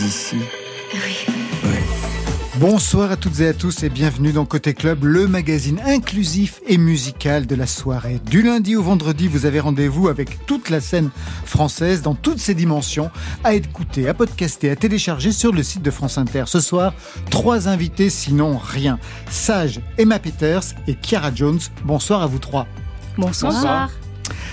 ici Oui. Bonsoir à toutes et à tous et bienvenue dans Côté Club, le magazine inclusif et musical de la soirée. Du lundi au vendredi, vous avez rendez-vous avec toute la scène française dans toutes ses dimensions, à écouter, à podcaster, à télécharger sur le site de France Inter. Ce soir, trois invités, sinon rien. Sage, Emma Peters et Kiara Jones. Bonsoir à vous trois. Bonsoir. Bonsoir.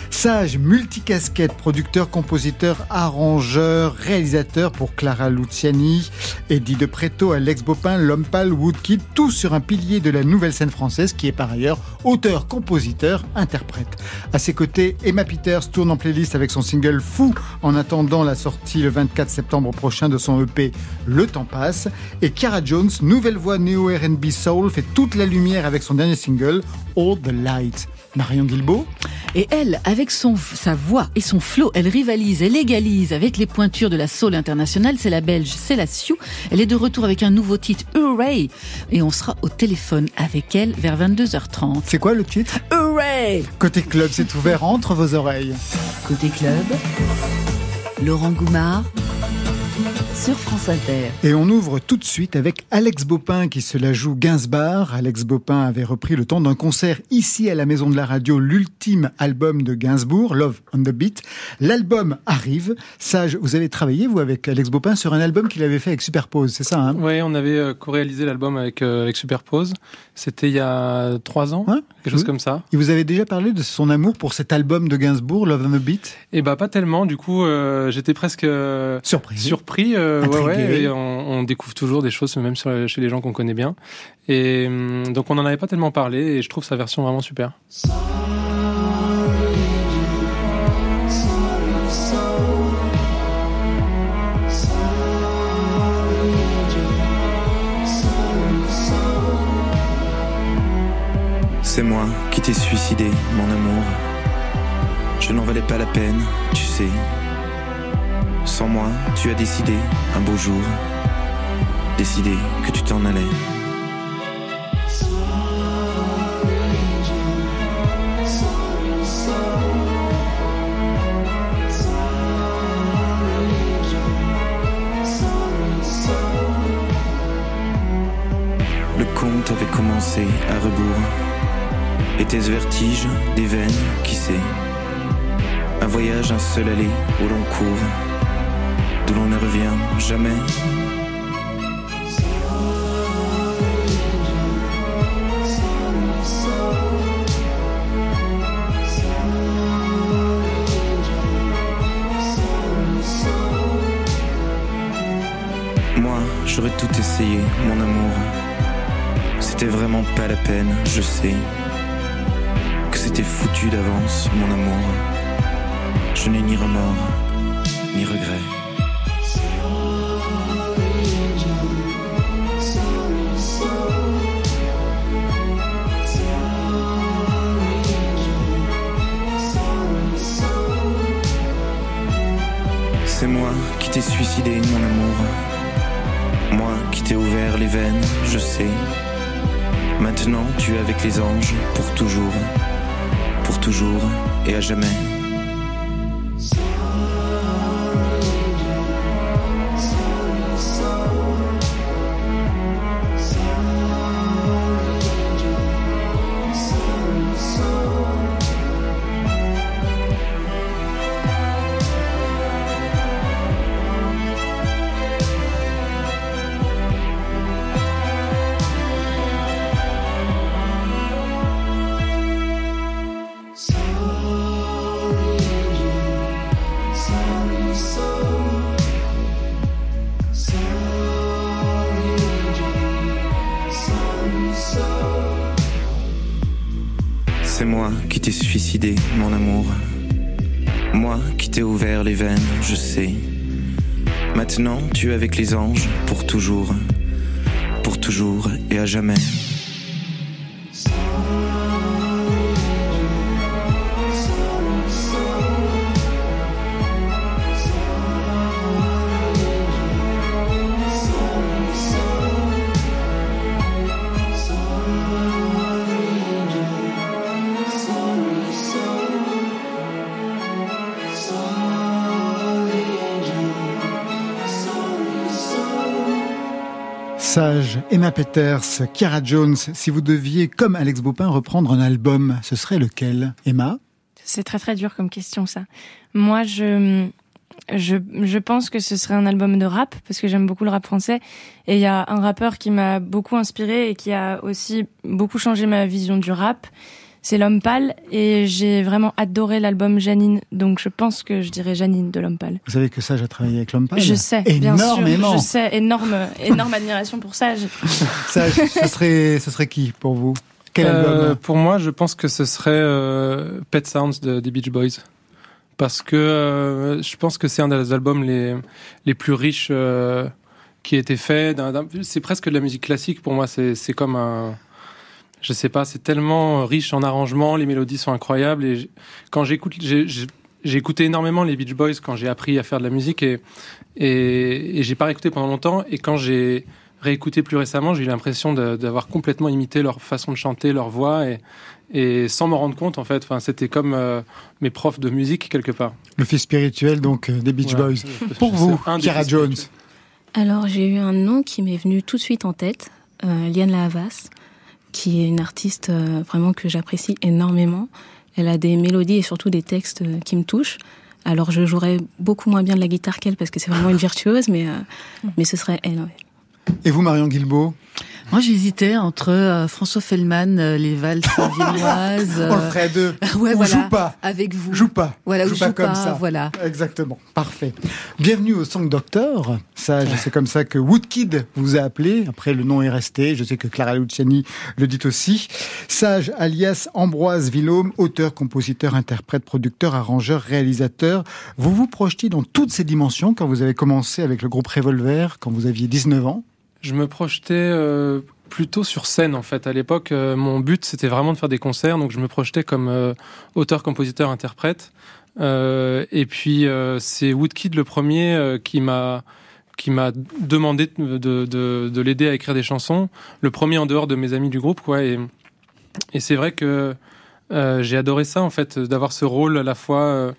Sage, multicasquette, producteur, compositeur, arrangeur, réalisateur pour Clara Luciani, Eddie de Preto, Alex Bopin, L'Homme Pâle, Woodkid, tout sur un pilier de la nouvelle scène française qui est par ailleurs auteur, compositeur, interprète. À ses côtés, Emma Peters tourne en playlist avec son single Fou en attendant la sortie le 24 septembre prochain de son EP Le Temps Passe. Et Kiara Jones, nouvelle voix néo R&B soul, fait toute la lumière avec son dernier single All the Light. Marion Guilbeault Et elle, avec son, sa voix et son flow, elle rivalise, elle égalise avec les pointures de la soul internationale. C'est la belge Célassiou. Elle est de retour avec un nouveau titre, Hooray Et on sera au téléphone avec elle vers 22h30. C'est quoi le titre? Hooray Côté club, c'est ouvert entre vos oreilles. Côté club, Laurent Goumard sur France Inter. Et on ouvre tout de suite avec Alex Bopin qui se la joue Gainsbourg. Alex Bopin avait repris le temps d'un concert ici à la Maison de la Radio, l'ultime album de Gainsbourg, Love on the Beat. L'album arrive. Sage, vous avez travaillé, vous, avec Alex Bopin sur un album qu'il avait fait avec Superpose, c'est ça hein? Oui, on avait euh, co-réalisé l'album avec, euh, avec Superpose. C'était il y a trois ans, Ouais. quelque chose Oui. comme ça. Et vous avez déjà parlé de son amour pour cet album de Gainsbourg, Love on the Beat? Et bah pas tellement, du coup euh, j'étais presque euh, Surprise. Surpris. euh, ouais, Intrigué. ouais, et on, on découvre toujours des choses, même sur- chez les gens qu'on connaît bien. Et hum, donc on n'en avait pas tellement parlé et je trouve sa version vraiment super. C'est moi qui t'ai suicidé, mon amour. Je n'en valais pas la peine, tu sais. Sans moi, tu as décidé, un beau jour, décidé que tu t'en allais. Le conte avait commencé à rebours. Était-ce vertige des veines, qui sait? Un voyage, un seul aller au long cours, d'où l'on ne revient jamais. Moi, j'aurais tout essayé, mon amour. C'était vraiment pas la peine, je sais. Que c'était foutu d'avance, mon amour. Je n'ai ni remords, ni regret. T'ai suicidé, mon amour. Moi qui t'ai ouvert les veines, je sais. Maintenant, tu es avec les anges pour toujours, pour toujours et à jamais. Avec les anges pour toujours, pour toujours et à jamais. Sage, Emma Peters, Kiara Jones, si vous deviez, comme Alex Baupin, reprendre un album, ce serait lequel? Emma? C'est très très dur comme question ça. Moi, je, je, je pense que ce serait un album de rap, parce que j'aime beaucoup le rap français. Et il y a un rappeur qui m'a beaucoup inspiré et qui a aussi beaucoup changé ma vision du rap c'est L'Homme Pâle et j'ai vraiment adoré l'album Janine. Donc je pense que je dirais Janine de L'Homme Pâle. Vous savez que Sage a travaillé avec L'Homme Pâle Je sais, bien sûr. Je sais, énorme, énorme admiration pour Sage. Sage, ce serait, ce serait qui pour vous? Quel euh, album? Pour moi, je pense que ce serait euh, Pet Sounds de, des Beach Boys. Parce que euh, je pense que c'est un des albums les, les plus riches qui a été fait. C'est presque de la musique classique pour moi. C'est comme un je sais pas, c'est tellement riche en arrangements, les mélodies sont incroyables et quand j'écoute, j'ai écouté énormément les Beach Boys quand j'ai appris à faire de la musique et et, et j'ai pas réécouté pendant longtemps et quand j'ai réécouté plus récemment, j'ai eu l'impression d'avoir complètement imité leur façon de chanter, leur voix et et sans m'en rendre compte en fait. Enfin, c'était comme euh, mes profs de musique quelque part. Le fils spirituel donc euh, des Beach Boys. Pour vous, Kara Jones. Alors j'ai eu un nom qui m'est venu tout de suite en tête, euh, Liane Lahavas qui est une artiste euh, vraiment que j'apprécie énormément. Elle a des mélodies et surtout des textes euh, qui me touchent. Alors je jouerais beaucoup moins bien de la guitare qu'elle parce que c'est vraiment une virtuose, mais, euh, mais ce serait elle. Et vous, Marion Guilbeault moi, j'hésitais entre euh, François Fellman, euh, les valses viennoises. On le ferait à deux. ouais, on joue pas. Avec vous. Joue pas. Voilà, joue, pas, comme ça. Voilà. Exactement. Parfait. Bienvenue au Song Doctor. Sage, c'est comme ça que Woodkid vous a appelé. Après, le nom est resté. Je sais que Clara Luciani le dit aussi. Sage, alias Ambroise Villaume, auteur, compositeur, interprète, producteur, arrangeur, réalisateur. Vous vous projetiez dans toutes ces dimensions quand vous avez commencé avec le groupe Revolver, quand vous aviez 19 ans je me projetais euh, plutôt sur scène en fait. À l'époque, euh, mon but c'était vraiment de faire des concerts, donc je me projetais comme euh, auteur, compositeur, interprète. et puis c'est Woodkid le premier qui m'a qui m'a demandé de, de, de l'aider à écrire des chansons. Le premier en dehors de mes amis du groupe, quoi. Et, et c'est vrai que j'ai adoré ça en fait, d'avoir ce rôle à la fois.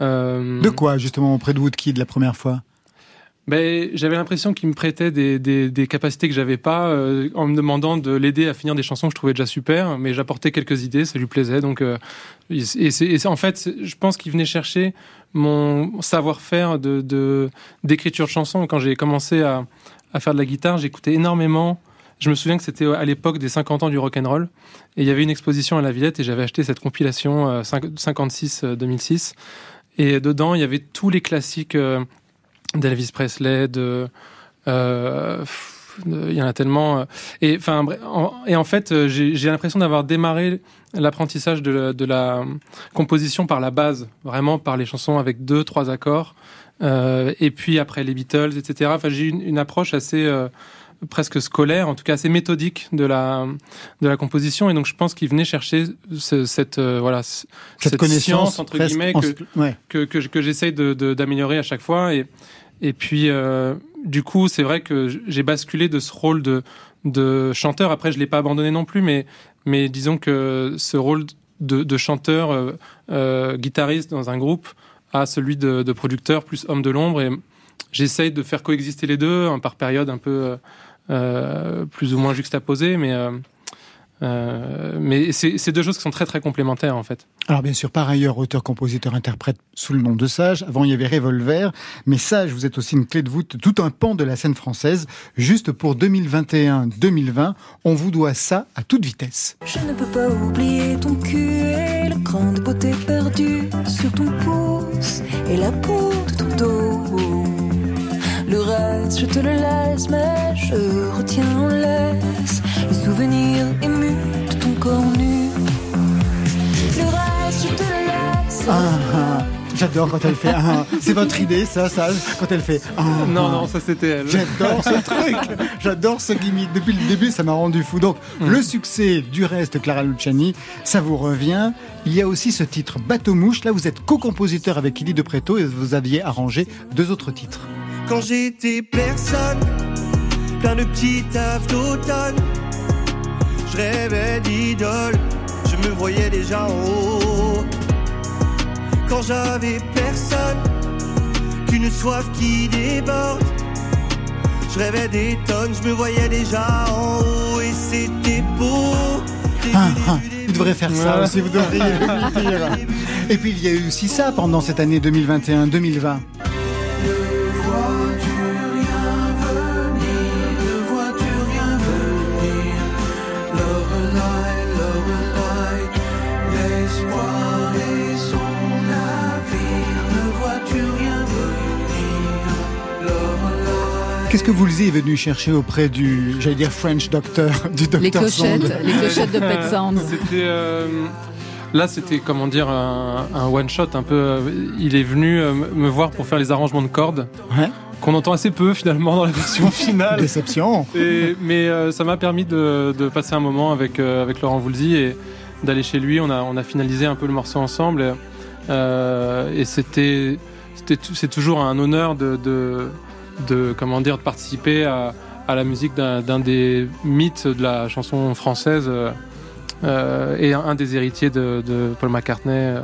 de quoi justement auprès de Woodkid la première fois? Ben, j'avais l'impression qu'il me prêtait des, capacités que j'avais pas, euh, en me demandant de l'aider à finir des chansons que je trouvais déjà super, mais j'apportais quelques idées, ça lui plaisait. Donc, euh, en fait, je pense qu'il venait chercher mon savoir-faire d'écriture de chansons. Quand j'ai commencé à, à faire de la guitare, j'écoutais énormément. Je me souviens que c'était à l'époque des 50 ans du rock and roll, et il y avait une exposition à la Villette, et j'avais acheté cette compilation 56-2006. Euh, et dedans, il y avait tous les classiques d'Elvis Presley, de euh, il y en a tellement. Euh, et enfin, en fait, euh, j'ai l'impression d'avoir démarré l'apprentissage de, la composition par la base, vraiment par les chansons avec deux, trois accords, et puis après les Beatles, etc. Enfin, j'ai une, une approche assez presque scolaire, en tout cas assez méthodique de la de la composition, et donc je pense qu'il venait chercher cette voilà cette, connaissance entre guillemets que, que, que, j'essaye de d'améliorer à chaque fois et et puis, euh, du coup, c'est vrai que j'ai basculé de ce rôle de, de chanteur. Après, je l'ai pas abandonné non plus, mais, mais disons que ce rôle de, de chanteur, euh, euh, guitariste dans un groupe, à celui de, de producteur plus homme de l'ombre. Et j'essaye de faire coexister les deux, hein, par période un peu euh, plus ou moins juxtaposées, mais euh, euh, mais c'est deux choses qui sont très très complémentaires en fait. Alors bien sûr, par ailleurs, auteur, compositeur, interprète sous le nom de Sage. Avant, il y avait Revolver, mais Sage, vous êtes aussi une clé de voûte, tout un pan de la scène française. Juste pour 2021-2020, on vous doit ça à toute vitesse. Je ne peux pas oublier ton cul et la grande beauté perdue sur ton pouce et la peau de ton dos. Le je te le laisse, mais je retiens en laisse les souvenirs émus de ton corps nu. Le reste, je te le laisse. Ah, ah. J'adore quand elle fait un. C'est votre idée, ça, ça, quand elle fait un. Non, non, ça c'était elle. J'adore ce truc. J'adore ce gimmick. Depuis le début, ça m'a rendu fou. Donc, Mm. le succès du reste, Clara Luciani, ça vous revient. Il y a aussi ce titre Bateau Mouche. Là, vous êtes co-compositeur avec Illy de Preto et vous aviez arrangé deux autres titres. Quand j'étais personne, plein de petits tafs d'automne, je rêvais d'idole, je me voyais déjà en haut. Quand j'avais personne, qu'une soif qui déborde, je rêvais des tonnes, je me voyais déjà en haut et c'était beau. Début, Ah, ah, début, vous devrez faire ça Ouais. aussi, vous devriez le dire. Et puis, il y a eu aussi ça pendant cette année 2021-2020. Qu'est-ce que Woolsey est venu chercher auprès du, j'allais dire French Doctor, du Docteur Les clochettes, Sand les clochettes de Pet Sounds. C'était euh, là, c'était comment dire un, un one shot un peu. euh, Il est venu euh, me voir pour faire les arrangements de cordes Ouais. qu'on entend assez peu finalement dans la version finale. Déception. Et- mais euh, ça m'a permis de, de passer un moment avec, euh, avec Laurent Voulzy et d'aller chez lui. On a, on a finalisé un peu le morceau ensemble. Et, euh, et c'était, c'est toujours un honneur de, de, de, comment dire, de participer à, à la musique d'un, des mythes de la chanson française euh, euh, et un, un des héritiers de, de Paul McCartney euh,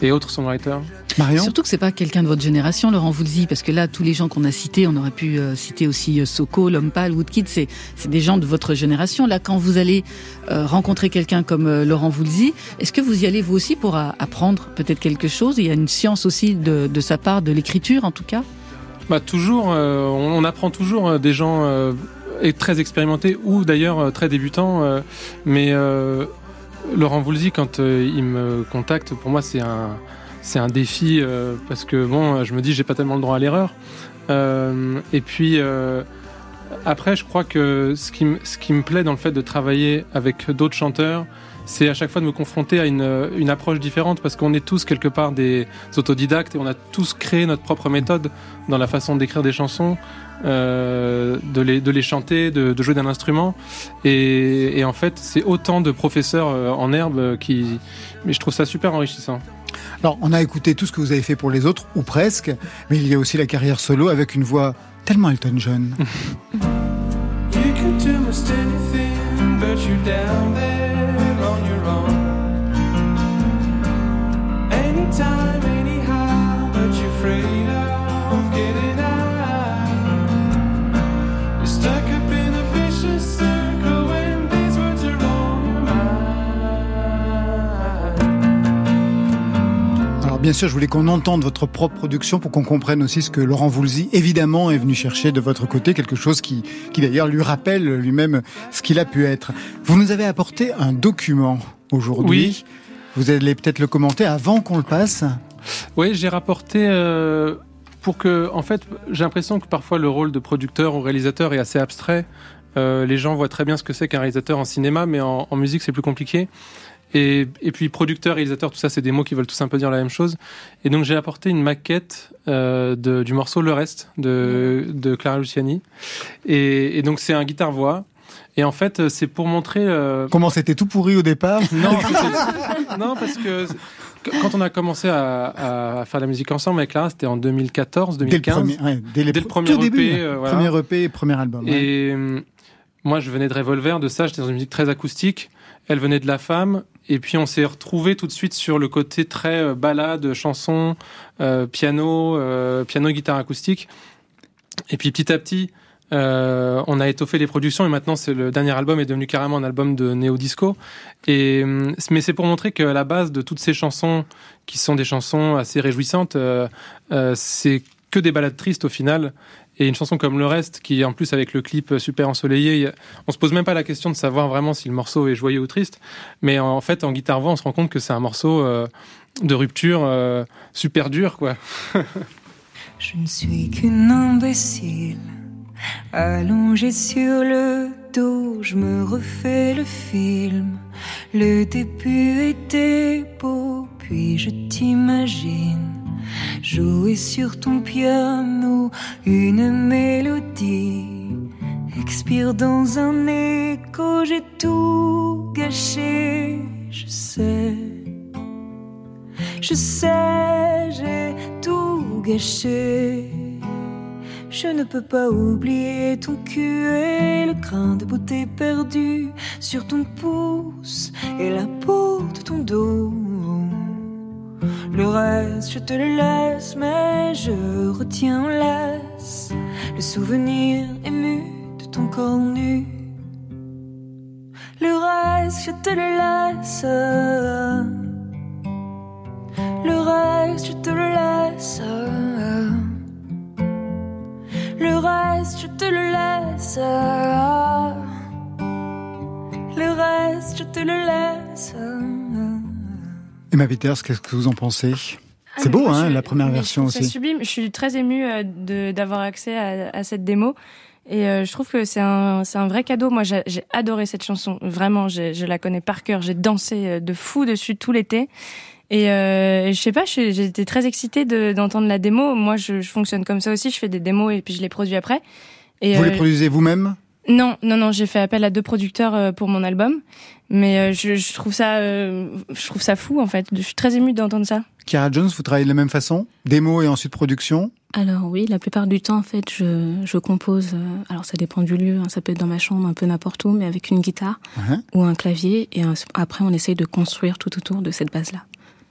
et autres songwriters. Marion Surtout que c'est pas quelqu'un de votre génération, Laurent Voulzy, parce que là, tous les gens qu'on a cités, on aurait pu euh, citer aussi Soko, Lompal, Woodkid, c'est c'est des gens de votre génération. Là, quand vous allez euh, rencontrer quelqu'un comme euh, Laurent Voulzy, est-ce que vous y allez vous aussi pour apprendre peut-être quelque chose? Il y a une science aussi de, de sa part, de l'écriture en tout cas? Toujours, euh, on, apprend toujours euh, des gens euh, très expérimentés ou d'ailleurs très débutants. mais Laurent Voulzy, quand il me contacte, pour moi c'est un c'est un défi parce que bon, je me dis j'ai pas tellement le droit à l'erreur. Et puis après, je crois que ce qui, ce qui me plaît dans le fait de travailler avec d'autres chanteurs, c'est à chaque fois de me confronter à une, une approche différente parce qu'on est tous quelque part des autodidactes et on a tous créé notre propre méthode dans la façon d'écrire des chansons, euh, de, les, de les chanter, de, de jouer d'un instrument. Et, et en fait, c'est autant de professeurs euh, en herbe qui. Mais je trouve ça super enrichissant. Alors, on a écouté tout ce que vous avez fait pour les autres, ou presque, mais il y a aussi la carrière solo avec une voix tellement Elton John. You could do most anything, but you're down there bien sûr, je voulais qu'on entende votre propre production pour qu'on comprenne aussi ce que Laurent Voulzy, évidemment, est venu chercher de votre côté, quelque chose qui, qui d'ailleurs lui rappelle lui-même ce qu'il a pu être. Vous nous avez apporté un document aujourd'hui. Oui. Vous allez peut-être le commenter avant qu'on le passe. Oui, j'ai rapporté euh, pour que, en fait, j'ai l'impression que parfois le rôle de producteur ou réalisateur est assez abstrait. Euh, les gens voient très bien ce que c'est qu'un réalisateur en cinéma, mais en, en musique c'est plus compliqué. Et, et puis producteur, réalisateur, tout ça c'est des mots qui veulent tous un peu dire la même chose. Et donc j'ai apporté une maquette euh, de, du morceau Le Reste de, de Clara Luciani. Et, et donc c'est un guitare-voix. Et en fait c'est pour montrer... euh, Comment c'était tout pourri au départ non, non, parce que quand on a commencé à, à faire la musique ensemble avec Clara, c'était en 2014, Dès le 2015. premier, ouais, dès les Dès le pr- premier tout début, EP, hein. euh, voilà. premier EP, premier album. ouais. Et euh, moi, je venais de Revolver, de ça, j'étais dans une musique très acoustique. Elle venait de La Femme. Et puis, on s'est retrouvé tout de suite sur le côté très euh, balade, chanson, euh, piano, euh, piano, guitare acoustique. Et puis, petit à petit, on a étoffé les productions et maintenant, c'est le dernier album est devenu carrément un album de néo-disco. Et euh, mais c'est pour montrer qu'à la base de toutes ces chansons, qui sont des chansons assez réjouissantes, c'est que des balades tristes au final. Et une chanson comme Le Reste, qui en plus avec le clip super ensoleillé, on se pose même pas la question de savoir vraiment si le morceau est joyeux ou triste. Mais en fait, en guitare voix, on se rend compte que c'est un morceau euh, de rupture euh, super dur, quoi. Je ne suis qu'une imbécile, allongée sur le dos, je me refais le film. Le début était beau, puis je t'imagine jouer sur ton piano une mélodie. Expire dans un écho, j'ai tout gâché, je sais. Je sais, j'ai tout gâché. Je ne peux pas oublier ton cul et le grain de beauté perdu sur ton pouce et la peau de ton dos. Le reste, je te le laisse, mais je retiens en laisse le souvenir ému de ton corps nu. Le reste, je te le laisse. Le reste, je te le laisse. Le reste, je te le laisse. Le reste, je te le laisse. Emma Peters, qu'est-ce que vous en pensez? C'est beau, hein, la première version aussi. C'est sublime. Je suis très émue euh, d'avoir accès à, à cette démo. Et euh, je trouve que c'est un, vrai cadeau. Moi, j'ai adoré cette chanson. Vraiment, je la connais par cœur. J'ai dansé euh, de fou dessus tout l'été. Et, euh, je sais pas, été très excitée de- d'entendre la démo. Moi, je, je fonctionne comme ça aussi. Je fais des démos et puis je les produis après. Et, Vous les produisez vous-même? Non, non, non, j'ai fait appel à deux producteurs pour mon album, mais euh, je, je trouve ça, euh, je trouve ça fou en fait. Je suis très émue d'entendre ça. Chiara Jones, vous travaillez de la même façon Démo et ensuite production? Alors oui, la plupart du temps, en fait, je, je compose. euh, alors ça dépend du lieu, hein, ça peut être dans ma chambre, un peu n'importe où, mais avec une guitare Ouais. ou un clavier. Et un- après, on essaye de construire tout autour de cette base-là.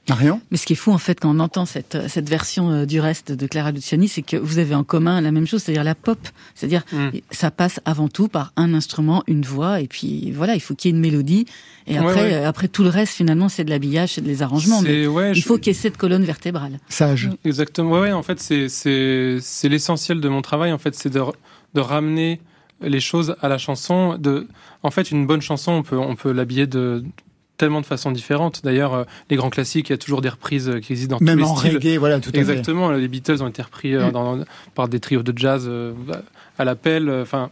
Marion Mais ce qui est fou, en fait, quand on entend cette, cette version euh, du reste de Clara Luciani, c'est que vous avez en commun la même chose, c'est-à-dire la pop. C'est-à-dire, Mm. ça passe avant tout par un instrument, une voix, et puis voilà, il faut qu'il y ait une mélodie. Et Ouais, après, ouais. euh, après tout le reste, finalement, c'est de l'habillage, c'est de les arrangements. Mais C'est- ouais, il je- faut qu'il y ait cette colonne vertébrale. Sage. Exactement. Ouais, ouais, en fait, c'est c'est c'est l'essentiel de mon travail. En fait, c'est de de ramener les choses à la chanson. De, en fait, une bonne chanson, on peut on peut l'habiller de tellement de façons différentes. D'ailleurs, euh, les grands classiques, il y a toujours des reprises euh, qui existent dans Même tous les en styles. reggae, voilà, tout à fait. Exactement. Les Beatles ont été repris euh, Mm. dans- par des trios de jazz à l'appel. Enfin,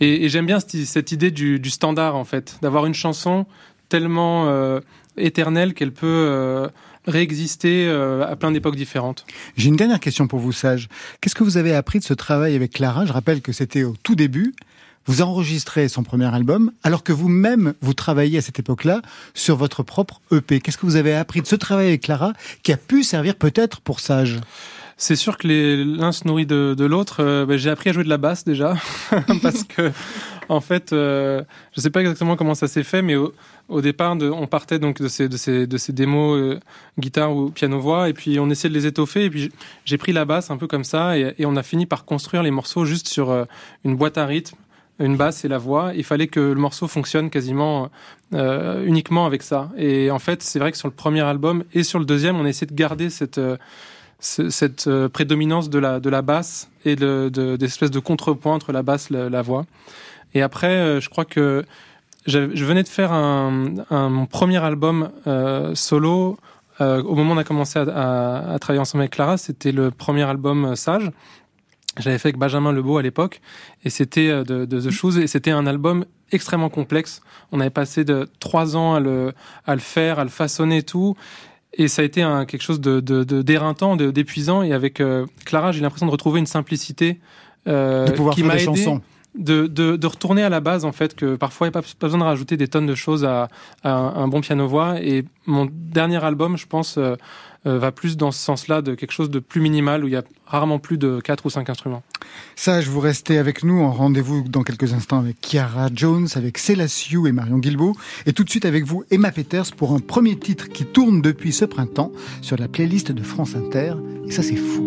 et, et j'aime bien cette, cette idée du, du standard en fait, d'avoir une chanson tellement euh, éternelle qu'elle peut euh, réexister euh, à plein d'époques différentes. J'ai une dernière question pour vous, Sage. Qu'est-ce que vous avez appris de ce travail avec Clara? Je rappelle que c'était au tout début. Vous enregistrez son premier album, alors que vous-même, vous travaillez à cette époque-là sur votre propre EP. Qu'est-ce que vous avez appris de ce travail avec Clara qui a pu servir peut-être pour Sage? C'est sûr que l'un se nourrit de, l'autre. Euh, ben, j'ai appris à jouer de la basse déjà, parce que en fait, euh, je sais pas exactement comment ça s'est fait, mais au, départ, on partait donc de ces, démos euh, guitare ou piano voix, et puis on essayait de les étoffer, et puis j'ai pris la basse un peu comme ça, et, et on a fini par construire les morceaux juste sur euh, une boîte à rythme, une basse et la voix. Il fallait que le morceau fonctionne quasiment euh, uniquement avec ça. Et en fait, c'est vrai que sur le premier album et sur le deuxième, on a essayé de garder cette euh, ce- cette euh, prédominance de la, de la basse et de, de, d'espèce de contrepoint entre la basse et la, voix. Et après, euh, je crois que je venais de faire un, un- mon premier album solo. au moment où on a commencé à, à- à travailler ensemble avec Clara, c'était le premier album Sage. J'avais fait avec Benjamin Lebeau à l'époque, et c'était euh, de, de The Shoes, et c'était un album extrêmement complexe. On avait passé de trois ans à le, à le faire, à le façonner et tout. Et ça a été un, quelque chose de, de, de d'éreintant, d'épuisant. Et avec euh, Clara, j'ai l'impression de retrouver une simplicité euh, De pouvoir qui faire m'a des aidé chansons. De, de, de retourner à la base, en fait, que parfois il n'y a pas, pas besoin de rajouter des tonnes de choses à, à un, un bon piano-voix. Et mon dernier album, je pense, euh, euh, va plus dans ce sens-là, de quelque chose de plus minimal, où il y a rarement plus de quatre ou cinq instruments. Sage, vous restez avec nous en rendez-vous dans quelques instants avec Chiara Jones, avec Célassiou et Marion Guilbeault. Et tout de suite avec vous, Emma Peters, pour un premier titre qui tourne depuis ce printemps sur la playlist de France Inter. Et ça, c'est fou.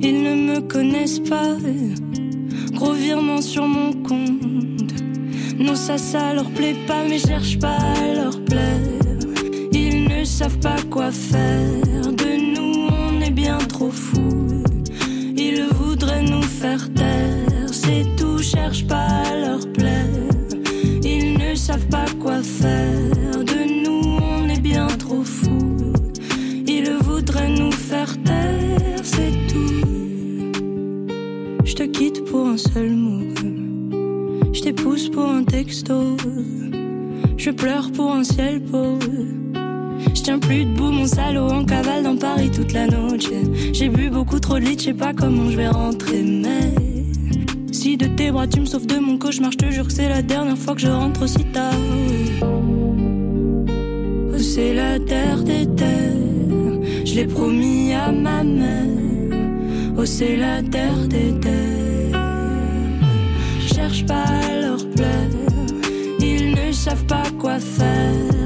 Ils ne me connaissent pas. Gros virement sur mon compte. Non, ça, ça leur plaît pas, mais cherche pas à leur plaire. Ils ne savent pas quoi faire de bien trop fous. Ils voudraient nous faire taire, c'est tout, cherche pas à leur plaire. Ils ne savent pas quoi faire, de nous on est bien trop fous. Ils voudraient nous faire taire, c'est tout. Te quitte pour un seul mot, je t'épouse pour un texto. Je pleure pour un ciel. Je tiens plus debout, mon salaud en cavale dans Paris toute la nuit. J'ai bu beaucoup trop de lit, je sais pas comment je vais rentrer, mais si de tes bras tu me sauves de mon cauchemar, je te jure que c'est la dernière fois que je rentre aussi tard. C'est la terre des terres, je l'ai promis à ma mère. Oh, c'est la terre des je cherche pas leur plaire, ils ne savent pas quoi faire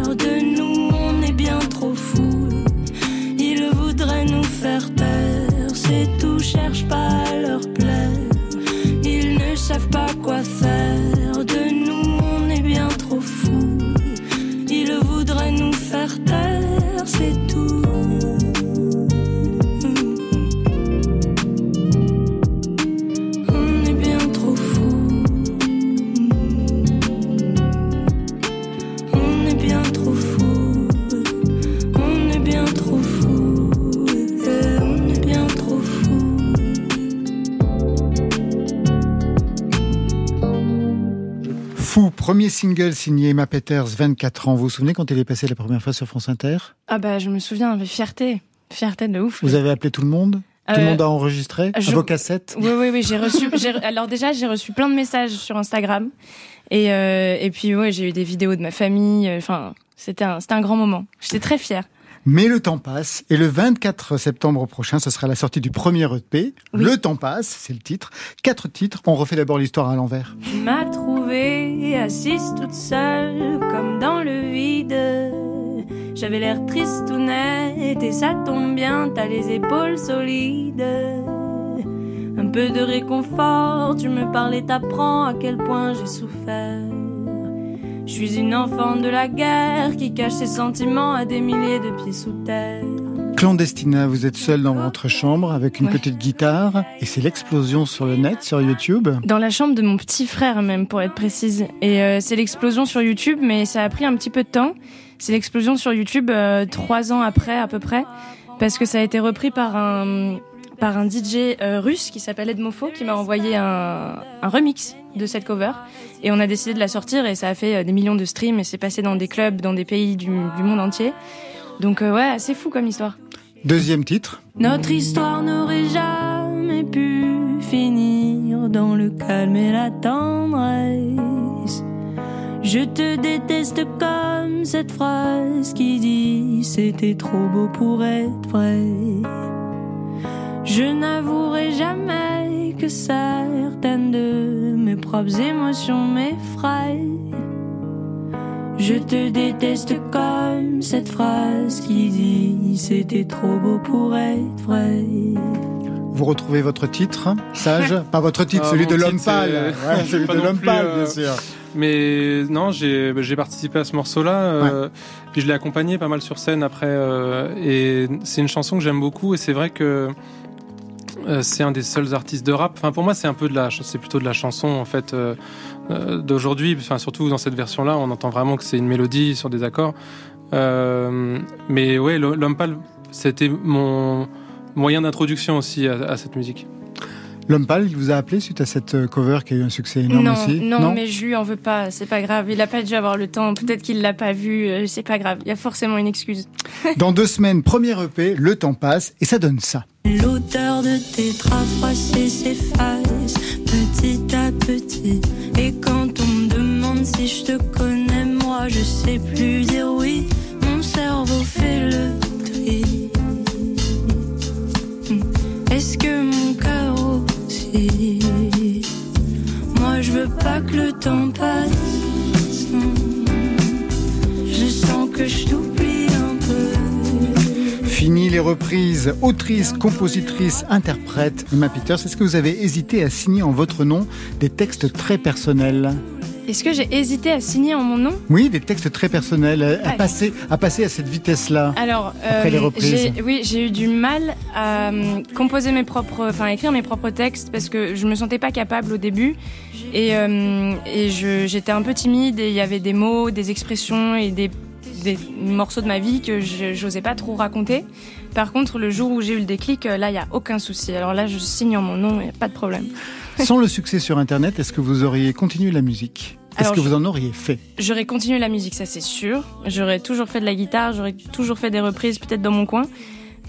premier single signé Emma Peters, 24 ans. Vous vous souvenez quand elle est passée la première fois sur France Inter? Ah bah je me souviens, mais fierté. Fierté de ouf. Vous avez appelé tout le monde? Tout le Euh, monde a enregistré? je- vos cassettes Oui, oui, oui, j'ai reçu. alors déjà, j'ai reçu plein de messages sur Instagram. Et, euh, et puis, ouais, j'ai eu des vidéos de ma famille. Enfin, c'était un, c'était un grand moment. J'étais très fière. Mais le temps passe et le 24 septembre prochain, ce sera la sortie du premier EP. Oui. Le temps passe, c'est le titre. Quatre titres. On refait d'abord l'histoire à l'envers. Tu m'as trouvée assise toute seule, comme dans le vide. J'avais l'air triste ou net, et ça tombe bien, t'as les épaules solides. Un peu de réconfort, tu me parlais, t'apprends à quel point j'ai souffert. Je suis une enfant de la guerre qui cache ses sentiments à des milliers de pieds sous terre. Clandestina, vous êtes seul dans votre chambre avec une Ouais. petite guitare et c'est l'explosion sur le net, sur YouTube. Dans la chambre de mon petit frère, même, pour être précise. Et euh, c'est l'explosion sur YouTube, mais ça a pris un petit peu de temps. C'est l'explosion sur YouTube euh, trois ans après, à peu près. Parce que ça a été repris par un, par un DJ euh, russe qui s'appelle Edmofo, qui m'a envoyé un, un remix de cette cover. Et on a décidé de la sortir et ça a fait euh, des millions de streams et c'est passé dans des clubs, dans des pays du, du monde entier. Donc euh, ouais, assez fou comme histoire. Deuxième titre. Notre histoire n'aurait jamais pu finir dans le calme et la tendresse. Je te déteste comme cette phrase qui dit c'était trop beau pour être vrai. Je n'avouerai jamais que certaines de mes propres émotions m'effraient. Je te déteste comme cette phrase qui dit c'était trop beau pour être vrai. Vous retrouvez votre titre, Sage? Pas votre titre, Ah, celui mon de l'homme pâle. c'est- Ouais, celui pas de l'homme pâle, euh, bien sûr. Mais non, j'ai j'ai participé à ce morceau-là. euh, Puis je l'ai accompagné pas mal sur scène après. euh, et c'est une chanson que j'aime beaucoup. Et c'est vrai que euh, c'est un des seuls artistes de rap. Enfin, pour moi, c'est un peu de la, c'est plutôt de la chanson en fait euh, euh, d'aujourd'hui. Enfin, surtout dans cette version-là, on entend vraiment que c'est une mélodie sur des accords. Mais ouais, l'homme pâle, c'était mon moyen d'introduction aussi à cette musique. L'homme pâle, il vous a appelé suite à cette euh, cover qui a eu un succès énorme non, aussi? non, mais je lui en veux pas, c'est pas grave. Il a pas dû avoir le temps, peut-être qu'il l'a pas vu, euh, c'est pas grave. Il y a forcément une excuse. Dans deux semaines, premier EP, le temps passe et ça donne ça. L'odeur de tes draps froissés s'efface petit à petit. Et quand on me demande si je te connais, moi je sais plus dire oui. Mon cerveau fait le tri. Pas que le temps passe. Je sens que je t'oublie un peu. Fini les reprises, autrice, compositrice, interprète. Emma Peters, est-ce que vous avez hésité à signer en votre nom des textes très personnels? Est-ce que j'ai hésité à signer en mon nom? Oui, des textes très personnels, à, Ouais. passer, à passer à cette vitesse-là. Alors, Après les euh, reprises. j'ai- oui, j'ai eu du mal à euh, composer mes propres, enfin écrire mes propres textes parce que je me sentais pas capable au début et, euh, et j'étais un peu timide et il y avait des mots, des expressions et des, des morceaux de ma vie que je- j'osais pas trop raconter. Par contre, le jour où j'ai eu le déclic, euh, là, il y a aucun souci. Alors là, je signe en mon nom, il y a pas de problème. Sans le succès sur Internet, est-ce que vous auriez continué la musique? Est-ce que vous en auriez fait? J'aurais continué la musique, ça c'est sûr. J'aurais toujours fait de la guitare, j'aurais toujours fait des reprises, peut-être dans mon coin.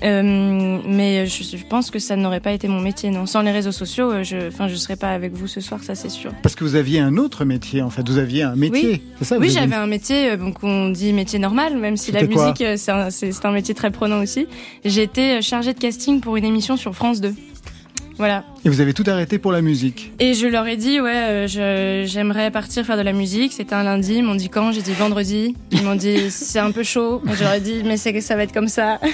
Euh, mais je, je pense que ça n'aurait pas été mon métier, non. Sans les réseaux sociaux, euh, je, enfin, je serais pas avec vous ce soir, ça c'est sûr. Parce que vous aviez un autre métier, en fait. Vous aviez un métier. Oui. C'est ça oui, j'avais un métier, euh, donc on dit métier normal, même si la musique c'est un, c'est- c'est un métier très prenant aussi. J'étais chargée de casting pour une émission sur France 2. Voilà. Et vous avez tout arrêté pour la musique. Et je leur ai dit, ouais, euh, j'aimerais partir faire de la musique. C'était un lundi. Ils m'ont dit quand? J'ai dit vendredi. Ils m'ont dit, c'est un peu chaud. Je leur ai dit, mais c'est que ça va être comme ça.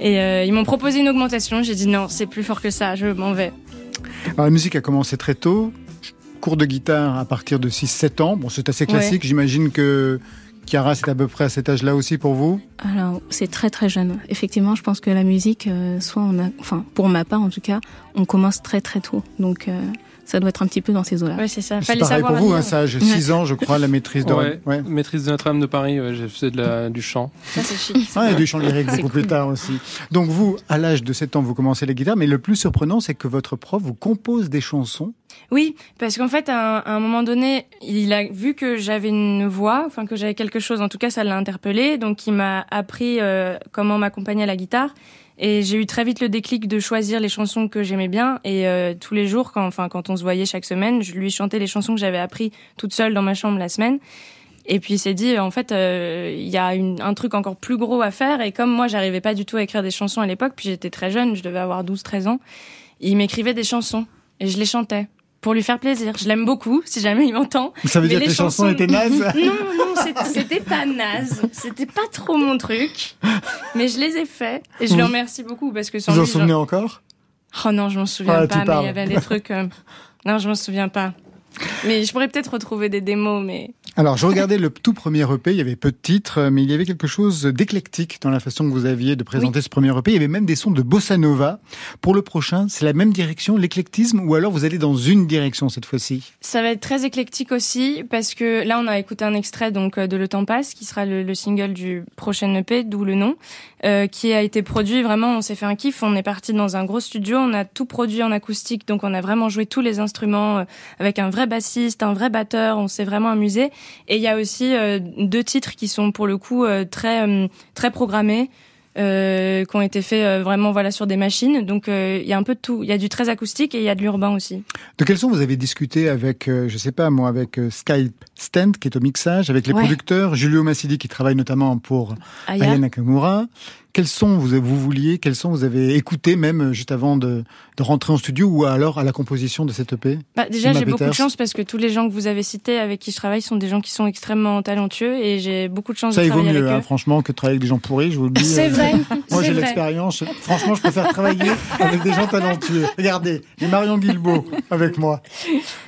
Et euh, ils m'ont proposé une augmentation. J'ai dit, non, c'est plus fort que ça. Je m'en vais. Alors, la musique a commencé très tôt. Cours de guitare à partir de 6-7 ans. Bon, c'est assez classique. J'imagine que Chiara, c'est à peu près à cet âge-là aussi pour vous. Alors, c'est très très jeune. Effectivement, je pense que la musique, euh, soit on a, enfin, pour ma part en tout cas, on commence très très tôt. Donc, euh, ça doit être un petit peu dans ces eaux-là. Ouais, c'est ça. C'est Fallait pareil savoir. pour vous, hein, ça, âge 6 ans, je crois, la maîtrise de... Ouais. Ouais. Maîtrise de Notre-Dame de Paris, ouais, j'ai fait de la, du chant. Ça, c'est chic. Ah, et du chant lyrique beaucoup plus tard aussi. Donc vous, à l'âge de 7 ans, vous commencez la guitare, mais le plus surprenant, c'est que votre prof vous compose des chansons. Oui, parce qu'en fait, à un, à un moment donné, il a vu que j'avais une voix, enfin que j'avais quelque chose. En tout cas, ça l'a interpellé. Donc, il m'a appris euh, comment m'accompagner à la guitare. Et j'ai eu très vite le déclic de choisir les chansons que j'aimais bien. Et euh, tous les jours, quand, enfin, quand on se voyait chaque semaine, je lui chantais les chansons que j'avais appris toute seule dans ma chambre la semaine. Et puis il s'est dit, en fait, euh, il y a une- un truc encore plus gros à faire. Et comme moi, j'arrivais pas du tout à écrire des chansons à l'époque, puis j'étais très jeune, je devais avoir 12-13 ans, il m'écrivait des chansons. Et je les chantais. Pour lui faire plaisir. Je l'aime beaucoup, si jamais il m'entend. Ça veut Mais dire que les chansons étaient nazes Non, non, c'était pas naze. C'était pas trop mon truc. Mais je les ai faits. Et je le remercie beaucoup parce que sans Vous en lui, souvenez genre- encore? Oh non, je m'en souviens Ah, pas, mais il y avait des trucs. euh, Non, je m'en souviens pas. Mais je pourrais peut-être retrouver des démos, mais. Alors, je regardais le tout premier EP, il y avait peu de titres, mais il y avait quelque chose d'éclectique dans la façon que vous aviez de présenter ce premier EP. Il y avait même des sons de bossa nova. Pour le prochain, c'est la même direction, l'éclectisme, ou alors vous allez dans une direction cette fois-ci? Ça va être très éclectique aussi parce que là on a écouté un extrait donc euh, de Le Temps passe qui sera le, le single du prochain EP d'où le nom euh, qui a été produit vraiment on s'est fait un kiff on est parti dans un gros studio on a tout produit en acoustique donc on a vraiment joué tous les instruments euh, avec un vrai bassiste un vrai batteur on s'est vraiment amusé et il y a aussi euh, deux titres qui sont pour le coup euh, très euh, très programmés euh, qui ont été faits euh, vraiment voilà sur des machines donc euh, il y a un peu de tout il y a du très acoustique et il y a de l'urbain aussi De quels sons vous avez discuté avec, euh, je sais pas moi, avec euh, Skype Stent qui est au mixage, avec les Ouais. producteurs, Julio Massidi qui travaille notamment pour Aya. Aya Nakamura. Quels sons vous, vous vouliez, quels sons vous avez écouté même euh, juste avant de, de rentrer en studio ou alors à la composition de cette EP Bah, déjà, j'ai beaucoup de chance parce que tous les gens que vous avez cités avec qui je travaille sont des gens qui sont extrêmement talentueux et j'ai beaucoup de chance Ça, de travailler mieux, hein, eux. franchement, que de travailler avec des gens pourris, je vous le dis. C'est Euh, vrai, Moi, j'ai l'expérience. Franchement, je préfère travailler avec des gens talentueux. Regardez, et Marion Guilbeault avec moi.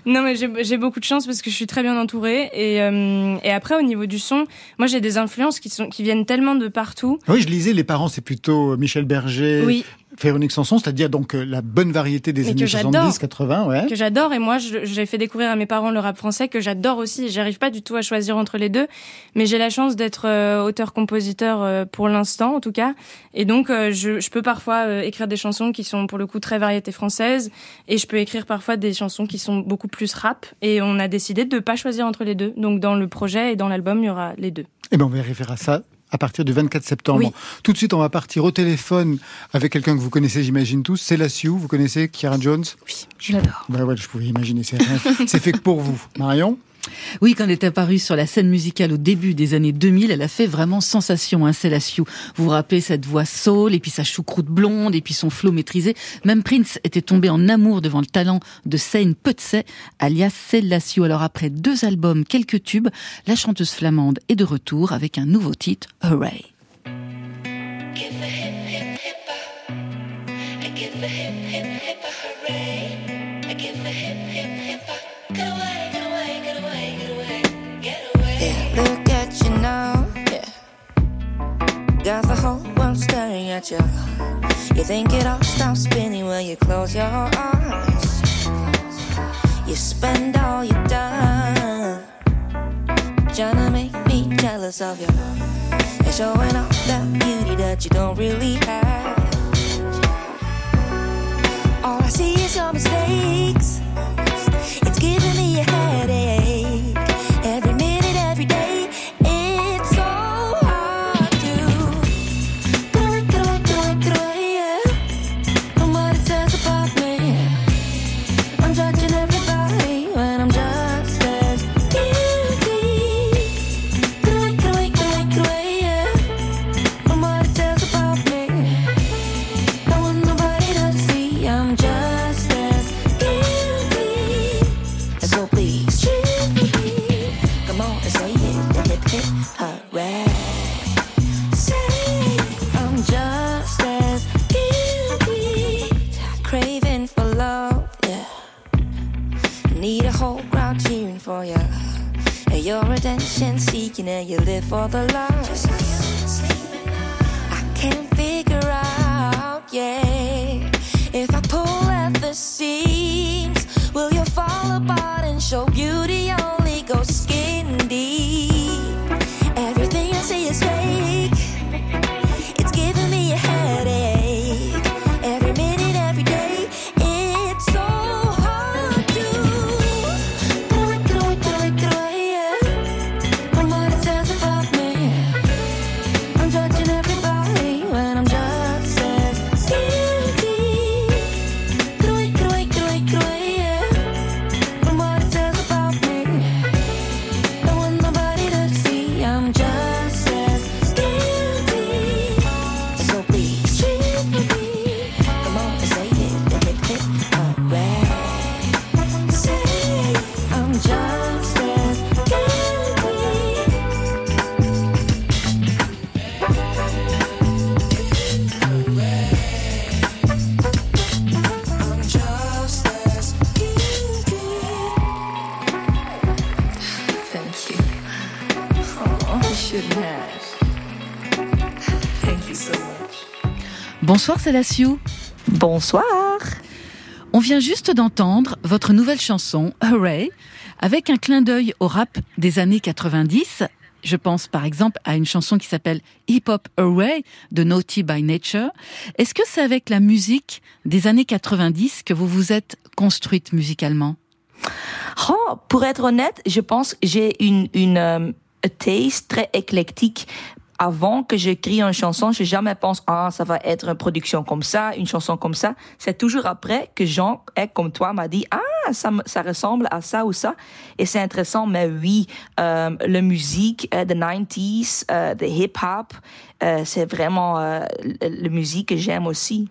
Non, mais j'ai beaucoup de chance parce que je suis très bien entourée et, euh, et après au niveau du son, moi j'ai des influences qui sont qui viennent tellement de partout. Oui, je lisais, les parents, c'est plutôt euh, Michel Berger, Oui. Véronique Sanson, c'est-à-dire donc euh, la bonne variété des Mais années que j'adore. 70, 80, ouais. que j'adore et moi j'ai fait découvrir à mes parents le rap français que j'adore aussi j'arrive pas du tout à choisir entre les deux mais j'ai la chance d'être euh, auteur-compositeur euh, pour l'instant en tout cas et donc euh, je, je peux parfois écrire des chansons qui sont pour le coup très variété française et je peux écrire parfois des chansons qui sont beaucoup plus rap et on a décidé de pas choisir entre les deux donc dans le projet et dans l'album il y aura les deux Eh ben, on va référer à ça à partir du 24 septembre. Oui. Tout de suite, on va partir au téléphone avec quelqu'un que vous connaissez, j'imagine tous. C'est la Sioux, vous connaissez Kiara Jones? Oui, j'adore. Bah ouais, je pouvais imaginer, c'est fait pour vous. Marion? Oui, quand elle est apparue sur la scène musicale au début des années 2000, elle a fait vraiment sensation, hein, c'est la Sioux. Vous vous rappelez cette voix soul, et puis sa choucroute blonde, et puis son flow maîtrisé. Même Prince était tombé en amour devant le talent de Seine Putse, alias Selassie. Alors après deux albums, quelques tubes, la chanteuse flamande est de retour avec un nouveau titre, Hooray. Give hip hip hip Look at you now, yeah. Got the whole world staring at you. You think it all stops spinning when you close your eyes. You spend all your time trying to make me jealous of you. And showing off that beauty that you don't really have. All I see is your mistakes. It's giving me a headache. You live for the love. Bonsoir Célassiou. Bonsoir. On vient juste d'entendre votre nouvelle chanson, Hooray, avec un clin d'œil au rap des années 90. Je pense par exemple à une chanson qui s'appelle Hip Hop Hooray de Naughty by Nature. Est-ce que c'est avec la musique des années 90 que vous vous êtes construite musicalement? Oh, pour être honnête, je pense que j'ai une, une euh, très éclectique. Avant que j'écris une chanson, je jamais pense ah ça va être une production comme ça, une chanson comme ça. C'est toujours après que Jean, comme toi, m'a dit ah ça ressemble à ça ou ça. Et c'est intéressant, mais oui, euh, la musique euh, de 90s, euh, de hip hop, euh, c'est vraiment euh, la musique que j'aime aussi.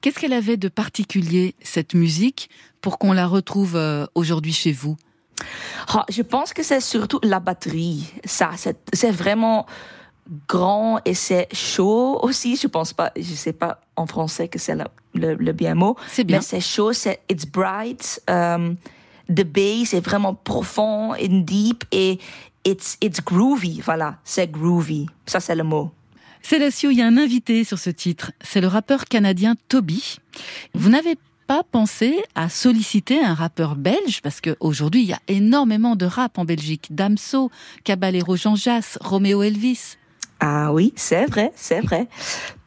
Qu'est-ce qu'elle avait de particulier, cette musique, pour qu'on la retrouve euh, aujourd'hui chez vous? Ah, je pense que c'est surtout la batterie. Ça, c'est vraiment grand et c'est chaud aussi. Je pense pas, je sais pas en français que c'est le, le, le bien mot. C'est bien. Mais c'est chaud, c'est it's bright. Um, the bass est vraiment profond et deep et it's it's groovy. Voilà, c'est groovy. Ça c'est le mot. Célassio, il y a un invité sur ce titre. C'est le rappeur canadien Toby. Vous n'avez pas pensé à solliciter un rappeur belge? Parce qu'aujourd'hui, il y a énormément de rap en Belgique. Damso, Caballero Jean Jass, Roméo Elvis. Ah oui, c'est vrai, c'est vrai.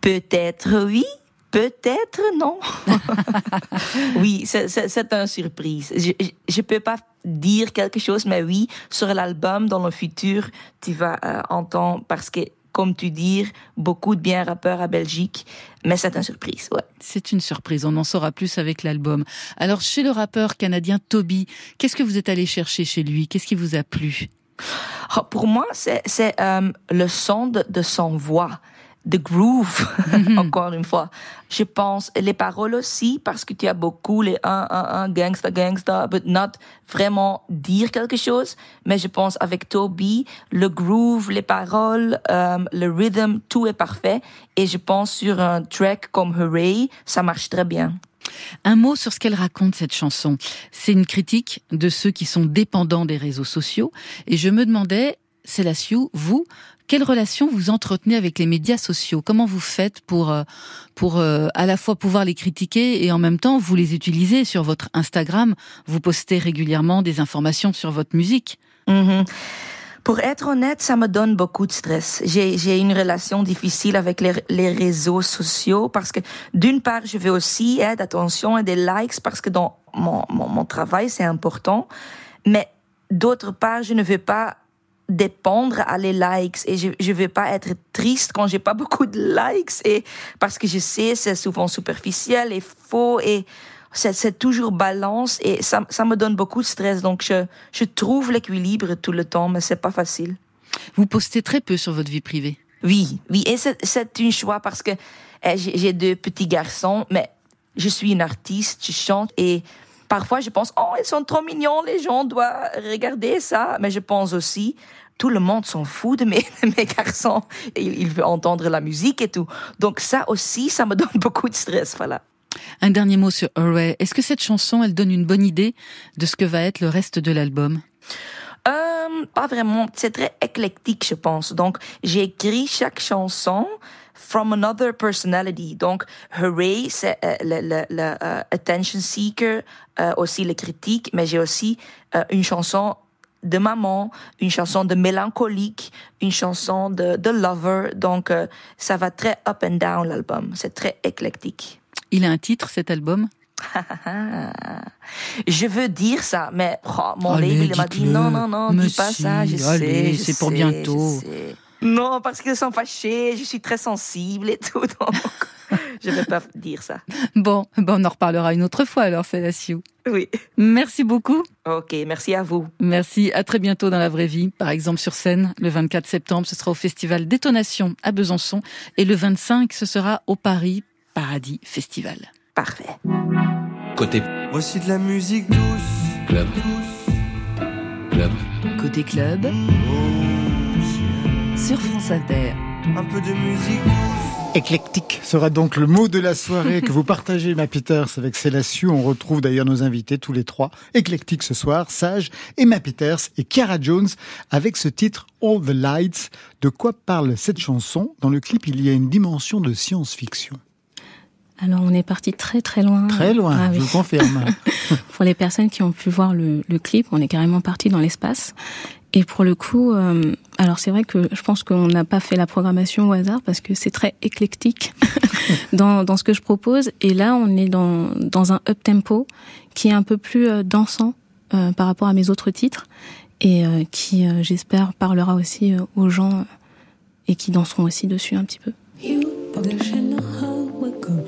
Peut-être oui, peut-être non. oui, c'est- une surprise. Je, je, je peux pas dire quelque chose, mais oui, sur l'album, dans le futur, tu vas euh, entendre, parce que, comme tu dis, beaucoup de bien rappeurs à Belgique, mais c'est une surprise, ouais. C'est une surprise, on en saura plus avec l'album. Alors, chez le rappeur canadien Toby, qu'est-ce que vous êtes allé chercher chez lui? Qu'est-ce qui vous a plu? Pour moi, c'est euh, le son de, de son voix, de groove, encore une fois. Je pense, les paroles aussi, parce que tu as beaucoup les 1, 1, 1, gangsta, gangsta, but not vraiment dire quelque chose. Mais je pense avec Toby, le groove, les paroles, euh, le rhythm, tout est parfait. Et je pense sur un track comme Hooray, ça marche très bien. Un mot sur ce qu'elle raconte, cette chanson. C'est une critique de ceux qui sont dépendants des réseaux sociaux. Et je me demandais, Célassiou, vous, quelle relation vous entretenez avec les médias sociaux? Comment vous faites pour, euh, pour euh, à la fois pouvoir les critiquer et en même temps vous les utilisez sur votre Instagram? Vous postez régulièrement des informations sur votre musique. Mhm. Pour être honnête, ça me donne beaucoup de stress. J'ai, une relation difficile avec les, les réseaux sociaux parce que d'une part, je veux aussi être attention et des likes parce que dans mon, mon, travail, c'est important. Mais d'autre part, je ne veux pas dépendre à les likes et je je veux pas être triste quand j'ai pas beaucoup de likes et parce que je sais c'est souvent superficiel et faux et c'est toujours balance et ça ça me donne beaucoup de stress donc je je trouve l'équilibre tout le temps mais c'est pas facile. Vous postez très peu sur votre vie privée. Oui, oui et c'est c'est un choix parce que eh, j'ai deux petits garçons mais je suis une artiste, je chante et parfois je pense oh ils sont trop mignons les gens doivent regarder ça mais je pense aussi tout le monde s'en fout de mes, de mes garçons. Il, il veut entendre la musique et tout. Donc ça aussi, ça me donne beaucoup de stress, voilà. Un dernier mot sur Hooray. Est-ce que cette chanson, elle donne une bonne idée de ce que va être le reste de l'album? Euh, pas vraiment. C'est très éclectique, je pense. Donc, j'ai écrit chaque chanson from another personality. Donc, Hooray, c'est euh, le, euh, attention seeker, euh, aussi les critiques, mais j'ai aussi une chanson de maman, une chanson de mélancolique, une chanson de, lover. Donc, ça va très up and down l'album. C'est très éclectique. Il a un titre, cet album? Je veux dire ça, mais oh, mon Allez, label m'a dit non, non, non, dis pas si, ça, je allez, sais. je c'est pour sais, bientôt. sais. Non, parce qu'ils sont fâchés, je suis très sensible et tout, donc je vais pas dire ça. Bon, ben on en reparlera une autre fois alors, Célassiou. Oui. Merci beaucoup. Ok, merci à vous. Merci, à très bientôt dans la vraie vie. Par exemple, sur scène, le 24 septembre, ce sera au festival Détonation à Besançon. Et le 25, ce sera au Paris Paradis Festival. Parfait. Côté Voici de la musique douce. club. Club. Côté club, sur France Inter. Un peu de musique douce. Éclectique sera donc le mot de la soirée que vous partagez, ma Peters, avec Célassiou. On retrouve d'ailleurs nos invités tous les trois. Éclectique ce soir, Sage, Emma Peters et Kiara Jones avec ce titre All the Lights. De quoi parle cette chanson? Dans le clip, il y a une dimension de science-fiction. Alors on est parti très très loin. Très loin, Ah je oui. vous confirme. pour les personnes qui ont pu voir le, le clip, on est carrément parti dans l'espace. Et pour le coup, euh, alors c'est vrai que je pense qu'on n'a pas fait la programmation au hasard parce que c'est très éclectique dans, dans ce que je propose. Et là, on est dans, dans un up tempo qui est un peu plus euh, dansant euh, par rapport à mes autres titres et euh, qui, euh, j'espère, parlera aussi euh, aux gens euh, et qui danseront aussi dessus un petit peu. You welcome,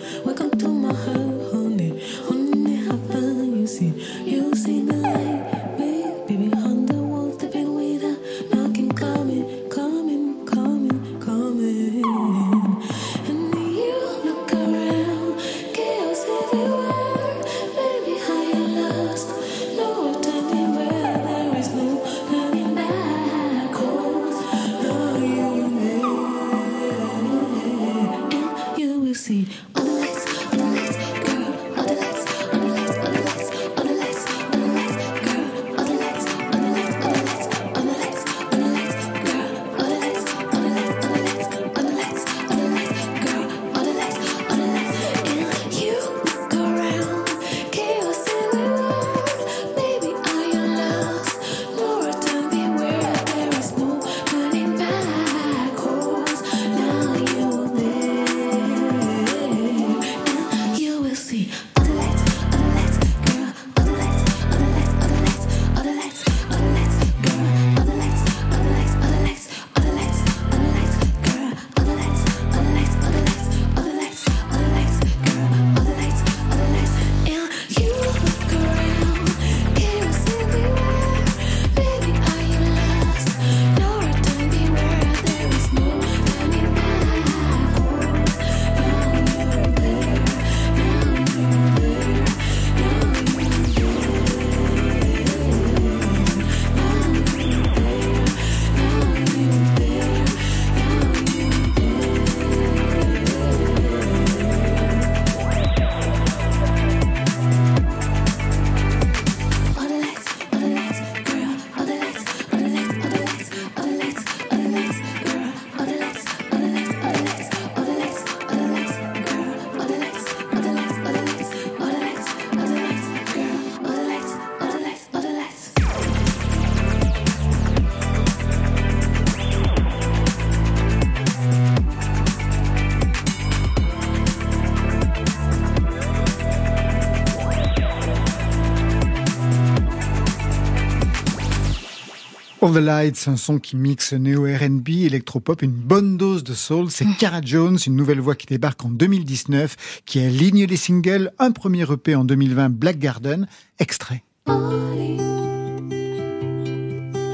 the Lights, un son qui mixe néo-R&B, électropop, une bonne dose de soul. C'est Cara Jones, une nouvelle voix qui débarque en 2019, qui aligne les singles, un premier EP en 2020, Black Garden, extrait.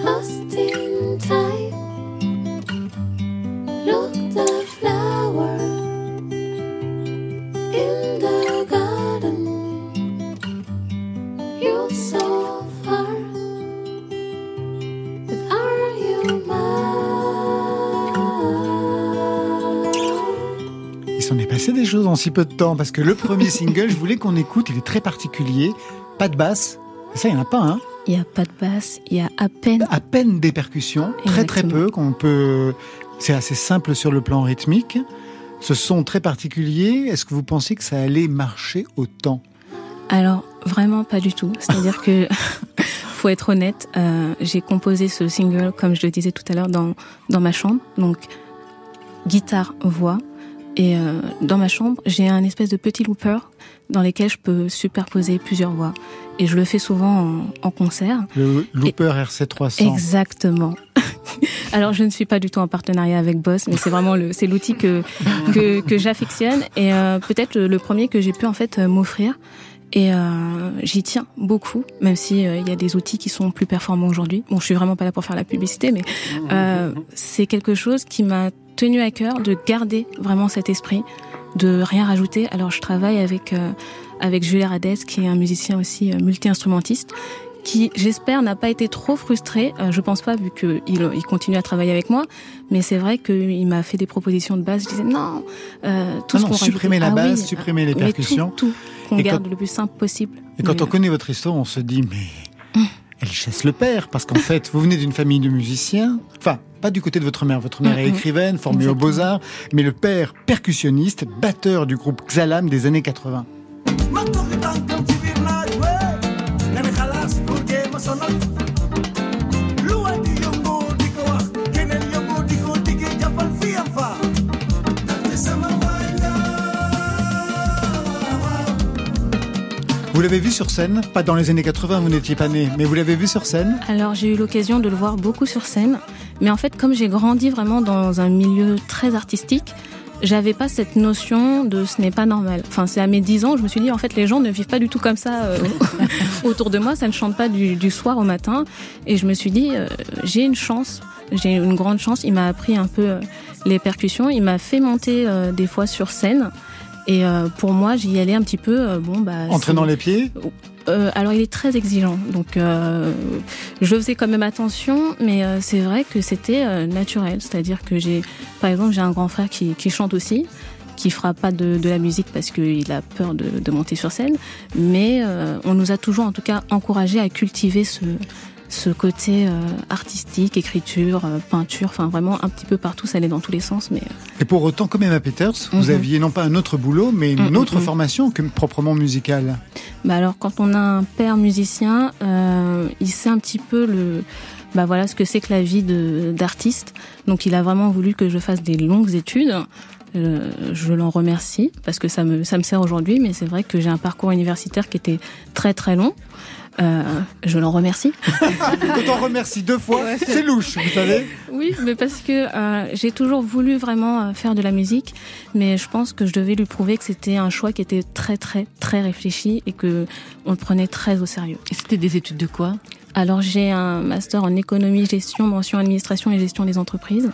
Lost in time. Look Des choses en si peu de temps, parce que le premier single, je voulais qu'on écoute, il est très particulier. Pas de basse. Ça, il n'y en a pas, hein Il n'y a pas de basse, il y a à peine. À peine des percussions, très très peu, qu'on peut. C'est assez simple sur le plan rythmique. Ce son très particulier, est-ce que vous pensez que ça allait marcher autant Alors, vraiment pas du tout. C'est-à-dire que, faut être honnête, euh, j'ai composé ce single, comme je le disais tout à l'heure, dans, dans ma chambre. Donc, guitare, voix. Et euh, dans ma chambre, j'ai un espèce de petit looper dans lequel je peux superposer plusieurs voix. Et je le fais souvent en, en concert. Le Looper RC300. Exactement. Alors je ne suis pas du tout en partenariat avec Boss, mais c'est vraiment le, c'est l'outil que que, que j'affectionne et euh, peut-être le, le premier que j'ai pu en fait euh, m'offrir. Et euh, j'y tiens beaucoup, même si euh, il y a des outils qui sont plus performants aujourd'hui. Bon, je suis vraiment pas là pour faire la publicité, mais euh, c'est quelque chose qui m'a tenu à cœur de garder vraiment cet esprit, de rien rajouter. Alors je travaille avec euh, avec Julien Radès, qui est un musicien aussi euh, multi-instrumentiste, qui, j'espère, n'a pas été trop frustré. Euh, je pense pas, vu qu'il il continue à travailler avec moi. Mais c'est vrai qu'il m'a fait des propositions de base. Je disais non, euh, tout Non, ce non, qu'on supprimer rajoutait- la Ah base, oui, supprimer les mais tout, percussions. Tout, qu'on garde quand- le plus simple possible. Et quand Mais, on connaît votre histoire, on se dit, mais elle chasse le père, parce qu'en fait, vous venez d'une famille de musiciens, enfin, pas du côté de votre mère, votre mère est Mhm. écrivaine, formée aux beaux-arts, mais le père percussionniste, batteur du groupe Xalam des années 80. Vous l'avez vu sur scène, pas dans les années 80, vous n'étiez pas né, mais vous l'avez vu sur scène Alors j'ai eu l'occasion de le voir beaucoup sur scène, mais en fait comme j'ai grandi vraiment dans un milieu très artistique, j'avais pas cette notion de ce n'est pas normal. Enfin c'est à mes 10 ans, je me suis dit en fait les gens ne vivent pas du tout comme ça euh, autour de moi, ça ne chante pas du, soir au matin, et je me suis dit euh, j'ai une chance, j'ai une grande chance. Il m'a appris un peu euh, les percussions, il m'a fait monter des fois sur scène. Et euh, pour moi, j'y allais un petit peu, euh, bon bah. Entraînant les pieds? Euh, alors il est très exigeant, donc euh, je faisais quand même attention, mais euh, c'est vrai que c'était euh, naturel, c'est-à-dire que j'ai, par exemple, j'ai un grand frère qui, qui chante aussi, qui fera pas de, de la musique parce qu'il a peur de, de monter sur scène, mais euh, on nous a toujours en tout cas encouragé à cultiver ce ce côté euh, artistique, écriture, euh, peinture, enfin vraiment un petit peu partout, ça allait dans tous les sens, mais euh, Et pour autant, comme Emma Peters, vous Mhm. aviez non pas un autre boulot, mais une Mhm, autre mhm. formation que proprement musicale. Bah alors quand on a un père musicien, euh, il sait un petit peu le bah voilà ce que c'est que la vie d'artiste. Donc il a vraiment voulu que je fasse des longues études. Euh, je l'en remercie parce que ça me ça me sert aujourd'hui, mais c'est vrai que j'ai un parcours universitaire qui était très très long. Euh, je l'en remercie. Quand on remercie deux fois, c'est louche, vous savez. Oui, mais parce que euh, j'ai toujours voulu vraiment euh, faire de la musique, mais je pense que je devais lui prouver que c'était un choix qui était très très très réfléchi et que on le prenait très au sérieux. Et c'était des études de quoi? Alors j'ai un master en économie, gestion, mention administration et gestion des entreprises.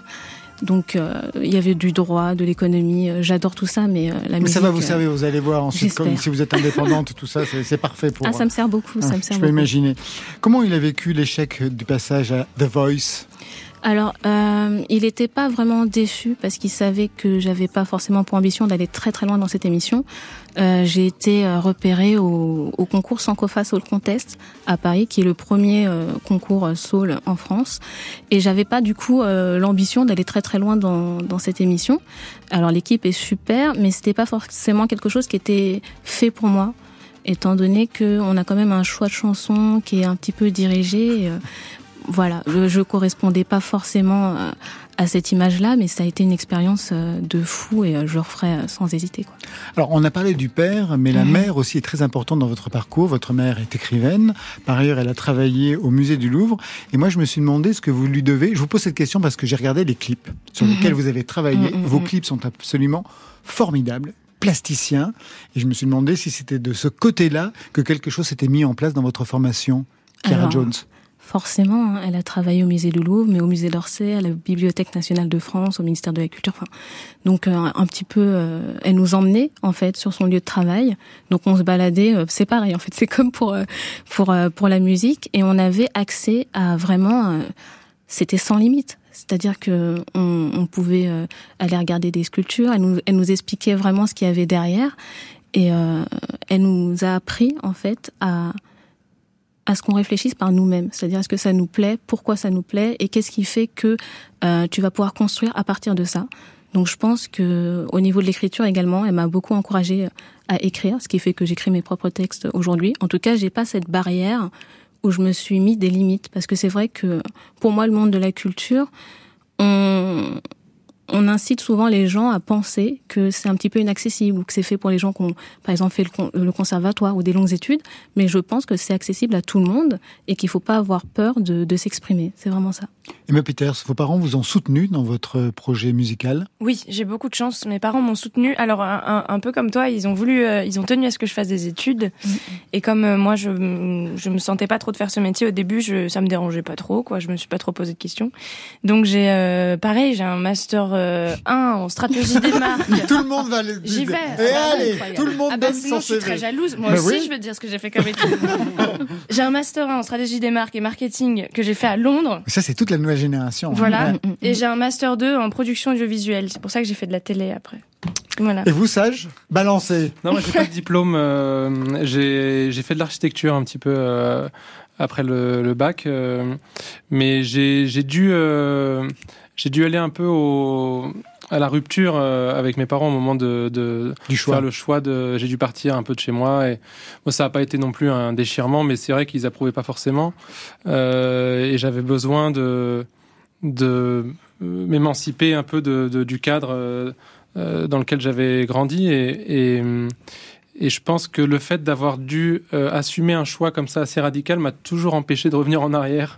Donc euh, il y avait du droit, de l'économie. euh, J'adore tout ça, mais euh, la Mais musique. ça va vous euh, servir, vous allez voir ensuite, comme si vous êtes indépendante, tout ça, c'est parfait pour. Ah, ça me sert beaucoup, ça Ah, me sert Je peux beaucoup. imaginer. Comment il a vécu l'échec du passage à The Voice? Alors, euh, il n'était pas vraiment déçu parce qu'il savait que j'avais pas forcément pour ambition d'aller très très loin dans cette émission. Euh, J'ai été euh, repérée au, au concours Sankofa Soul Contest à Paris, qui est le premier euh, concours euh, soul en France. Et j'avais pas du coup l'ambition d'aller très très loin dans, dans cette émission. Alors l'équipe est super, mais c'était pas forcément quelque chose qui était fait pour moi étant donné qu'on a quand même un choix de chanson qui est un petit peu dirigé. Voilà, je, je correspondais pas forcément euh, à cette image-là, mais ça a été une expérience euh, de fou et euh, je le referai sans hésiter. Quoi. Alors, on a parlé du père, mais la Mhm. mère aussi est très importante dans votre parcours. Votre mère est écrivaine. Par ailleurs, elle a travaillé au musée du Louvre. Et moi, je me suis demandé ce que vous lui devez. Je vous pose cette question parce que j'ai regardé les clips sur Mhm. lesquels vous avez travaillé. Mhm, Vos clips sont absolument formidables plasticiens. Et je me suis demandé si c'était de ce côté-là que quelque chose s'était mis en place dans votre formation, Chiara Alors, Jones. Forcément, hein, elle a travaillé au musée du Louvre, mais au musée d'Orsay, à la Bibliothèque nationale de France, au ministère de la Culture. Enfin, donc euh, un petit peu, euh, elle nous emmenait en fait sur son lieu de travail. Donc on se baladait, euh, c'est pareil en fait, c'est comme pour pour pour la musique, et on avait accès à vraiment, c'était sans limite. C'est-à-dire que on, on pouvait aller regarder des sculptures. Elle nous, elle nous expliquait vraiment ce qu'il y avait derrière, et elle nous a appris en fait à à ce qu'on réfléchisse par nous-mêmes, c'est-à-dire est-ce que ça nous plaît, pourquoi ça nous plaît, et qu'est-ce qui fait que euh, tu vas pouvoir construire à partir de ça? Donc je pense que au niveau de l'écriture également, elle m'a beaucoup encouragée à écrire, ce qui fait que j'écris mes propres textes aujourd'hui. En tout cas, j'ai pas cette barrière où je me suis mis des limites, parce que c'est vrai que pour moi, le monde de la culture, on, on incite souvent les gens à penser que c'est un petit peu inaccessible ou que c'est fait pour les gens qui ont, par exemple, fait le, con- le conservatoire ou des longues études. Mais je pense que c'est accessible à tout le monde et qu'il faut pas avoir peur de, de s'exprimer. C'est vraiment ça. Emma Peters, vos parents vous ont soutenu dans votre projet musical? Oui, j'ai beaucoup de chance. Mes parents m'ont soutenu. Alors un, peu comme toi, ils ont voulu, euh, ils ont tenu à ce que je fasse des études. Et comme euh, moi, je je me sentais pas trop de faire ce métier au début, je, ça me dérangeait pas trop. Quoi, je me suis pas trop posé de questions. Donc j'ai, euh, pareil, j'ai un master euh, 1 en stratégie des marques. Tout le monde va le J'y vais. Et c'est allez, incroyable. tout le monde ah bah donne sinon, son je suis CV. très jalouse. Moi Bah aussi, oui. je veux dire ce que j'ai fait comme étude. j'ai un master 1 en stratégie des marques et marketing que j'ai fait à Londres. Ça, c'est toute la nouvelle génération. hein. Voilà. Ouais. Et j'ai un master 2 en production audiovisuelle. C'est pour ça que j'ai fait de la télé après. Voilà. Et vous, Sage Balancez. Non, moi j'ai pas de diplôme. euh, j'ai fait de l'architecture un petit peu euh, après le, le bac, euh, mais j'ai j'ai dû euh, j'ai dû aller un peu au à la rupture euh, avec mes parents au moment de, de Du choix. faire le choix de j'ai dû partir un peu de chez moi et moi ça n'a pas été non plus un déchirement mais c'est vrai qu'ils approuvaient pas forcément Euh, et j'avais besoin de de m'émanciper un peu de, de- du cadre euh, euh, dans lequel j'avais grandi et, et, et je pense que le fait d'avoir dû euh, assumer un choix comme ça assez radical m'a toujours empêché de revenir en arrière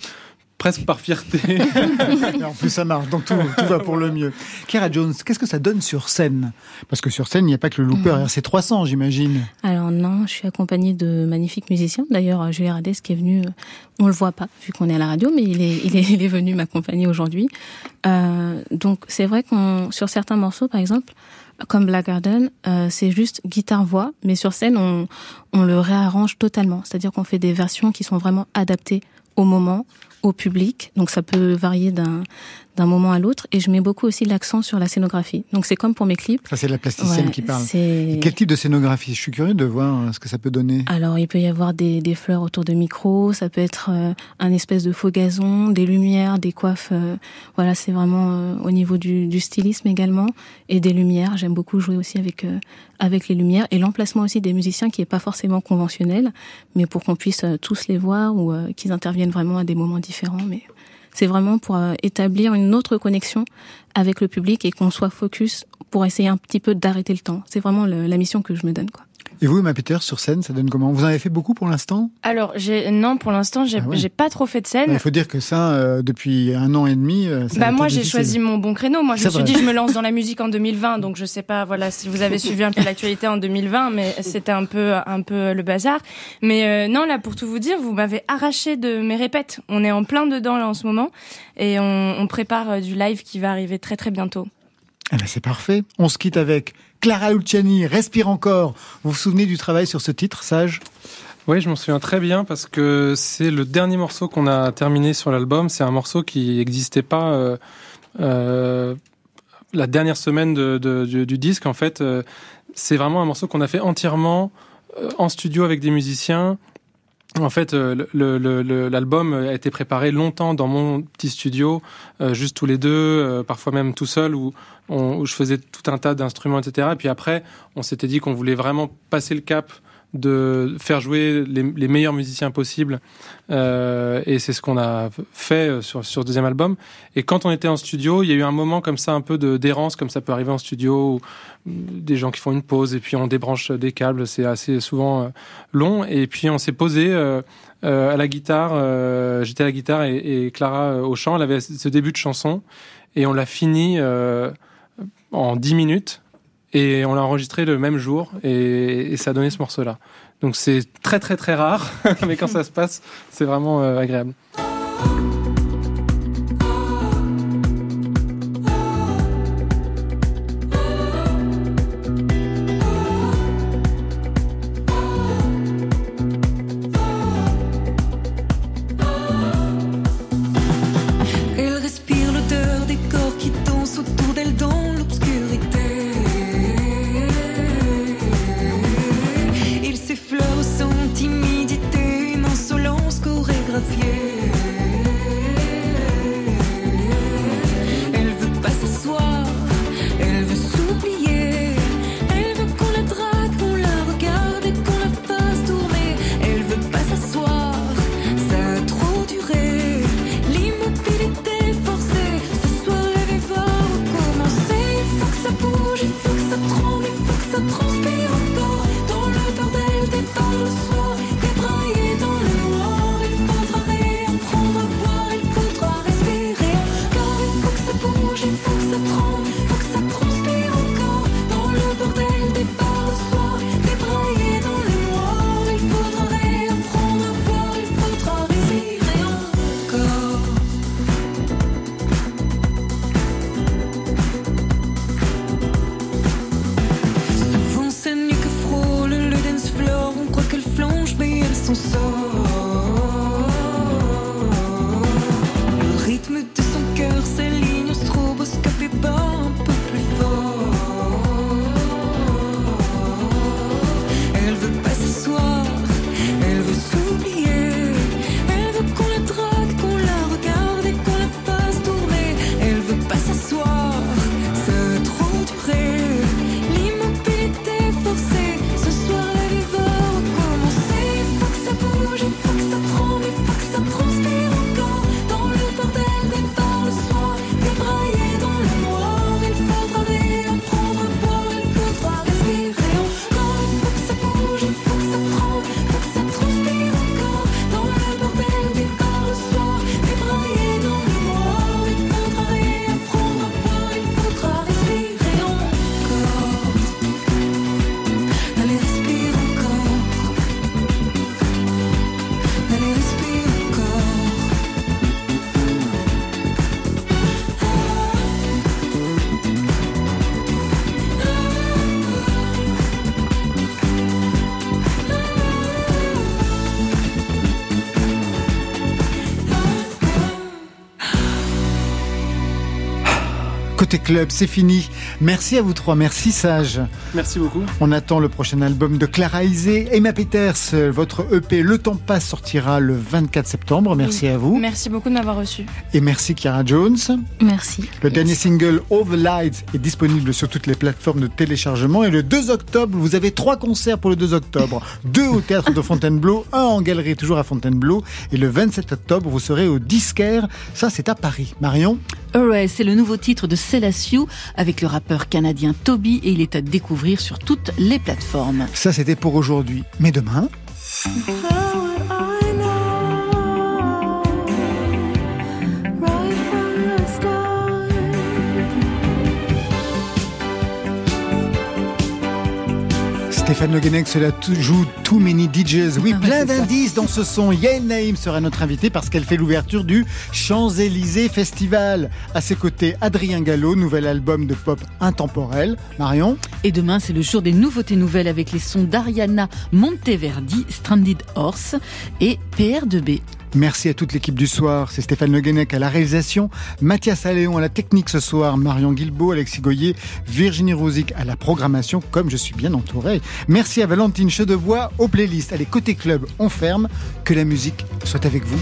presque par fierté Et en plus, ça marche, donc tout, tout va pour le mieux. Kara Jones, qu'est-ce que ça donne sur scène? Parce que sur scène, il n'y a pas que le looper Mhm. RC300, j'imagine. Alors non, je suis accompagnée de magnifiques musiciens. D'ailleurs, Julien Radès qui est venu, euh, on le voit pas vu qu'on est à la radio, mais il est, il est, il est venu m'accompagner aujourd'hui. Euh, donc c'est vrai qu'on sur certains morceaux, par exemple, comme Black Garden, euh, c'est juste guitare-voix, mais sur scène, on, on le réarrange totalement. C'est-à-dire qu'on fait des versions qui sont vraiment adaptées au moment, au public. Donc ça peut varier d'un d'un moment à l'autre. Et je mets beaucoup aussi l'accent sur la scénographie. Donc c'est comme pour mes clips. Ça, c'est la plasticienne Ouais, qui parle. Et quel type de scénographie? Je suis curieux de voir euh, ce que ça peut donner. Alors, il peut y avoir des, des fleurs autour de micros, ça peut être euh, un espèce de faux gazon, des lumières, des coiffes. euh, voilà, c'est vraiment euh, au niveau du, du stylisme également et des lumières. J'aime beaucoup jouer aussi avec avec les lumières et l'emplacement aussi des musiciens qui est pas forcément conventionnel, mais pour qu'on puisse tous les voir ou qu'ils interviennent vraiment à des moments différents. Mais c'est vraiment pour euh, établir une autre connexion avec le public et qu'on soit focus pour essayer un petit peu d'arrêter le temps. C'est vraiment la mission que je me donne, quoi. Et vous, Emma Peter, sur scène, ça donne comment? Vous en avez fait beaucoup pour l'instant? Alors, j'ai non, pour l'instant, j'ai Ah ouais. pas trop fait de scène. Il faut dire que ça, euh, depuis un an et demi, euh, ça Bah moi j'ai choisi mon bon créneau. Moi je me suis vrai. dit je me lance dans la musique en 2020 donc je sais pas voilà si vous avez suivi un peu l'actualité en 2020 mais c'était un peu un peu le bazar. Mais euh, non là pour tout vous dire vous m'avez arraché de mes répètes. On est en plein dedans là en ce moment et on, on prépare du live qui va arriver très très bientôt. Eh ben, c'est parfait. On se quitte avec Clara Luciani, Respire encore. Vous vous souvenez du travail sur ce titre, Sage? Oui, je m'en souviens très bien parce que c'est le dernier morceau qu'on a terminé sur l'album. C'est un morceau qui n'existait pas euh, euh, la dernière semaine du, disque. En fait, euh, c'est vraiment un morceau qu'on a fait entièrement en studio avec des musiciens. En fait, euh, l'album a été préparé longtemps dans mon petit studio, euh, juste tous les deux, euh, parfois même tout seul, où je faisais tout un tas d'instruments, etc. Et puis après, on s'était dit qu'on voulait vraiment passer le cap de faire jouer les, meilleurs musiciens possibles. Euh, et c'est ce qu'on a fait sur, sur ce deuxième album. Et quand on était en studio, il y a eu un moment comme ça, un peu de d'errance, comme ça peut arriver en studio, où des gens qui font une pause et puis on débranche des câbles, c'est assez souvent euh, long. Et puis on s'est posé euh, euh, à la guitare, euh, j'étais à la guitare et, Clara euh, au chant, elle avait ce début de chanson et on l'a fini euh, en 10 minutes et on l'a enregistré le même jour et, ça a donné ce morceau-là. Donc c'est très très très rare, mais quand ça se passe, c'est vraiment euh, agréable. Côté club, c'est fini. Merci à vous trois. Merci Sage. Merci beaucoup. On attend le prochain album de Clara Isé. Emma Peters, votre EP Le Temps Passe sortira le 24 septembre. Merci Oui. à vous. Merci beaucoup de m'avoir reçu. Et merci Chiara Jones. Merci. Le dernier single All the Lights est disponible sur toutes les plateformes de téléchargement. Et le 2 octobre, vous avez trois concerts pour le 2 octobre. Deux au théâtre de Fontainebleau, un en galerie toujours à Fontainebleau. Et le 27 octobre, vous serez au Disquaire. Ça, c'est à Paris. Marion? Hooray, c'est le nouveau titre de Avec le rappeur canadien Toby et il est à découvrir sur toutes les plateformes. Ça, c'était pour aujourd'hui. Mais demain Stéphane Le Guenec cela joue Too Many DJs. Oui, plein c'est ça. d'indices dans ce son. Yael Naïm sera notre invitée parce qu'elle fait l'ouverture du Champs-Élysées Festival. À ses côtés, Adrien Gallo, nouvel album de pop intemporel. Marion Et demain, c'est le jour des nouveautés nouvelles avec les sons d'Ariana Monteverdi, Stranded Horse et PR2B. Merci à toute l'équipe du soir. C'est Stéphane Le Guenec à la réalisation, Mathias Alléon à la technique ce soir, Marion Guilbeault, Alexis Goyer, Virginie Rosic à la programmation, comme je suis bien entouré. Merci à Valentine Chedebois aux playlists. Allez, côté club, on ferme. Que la musique soit avec vous.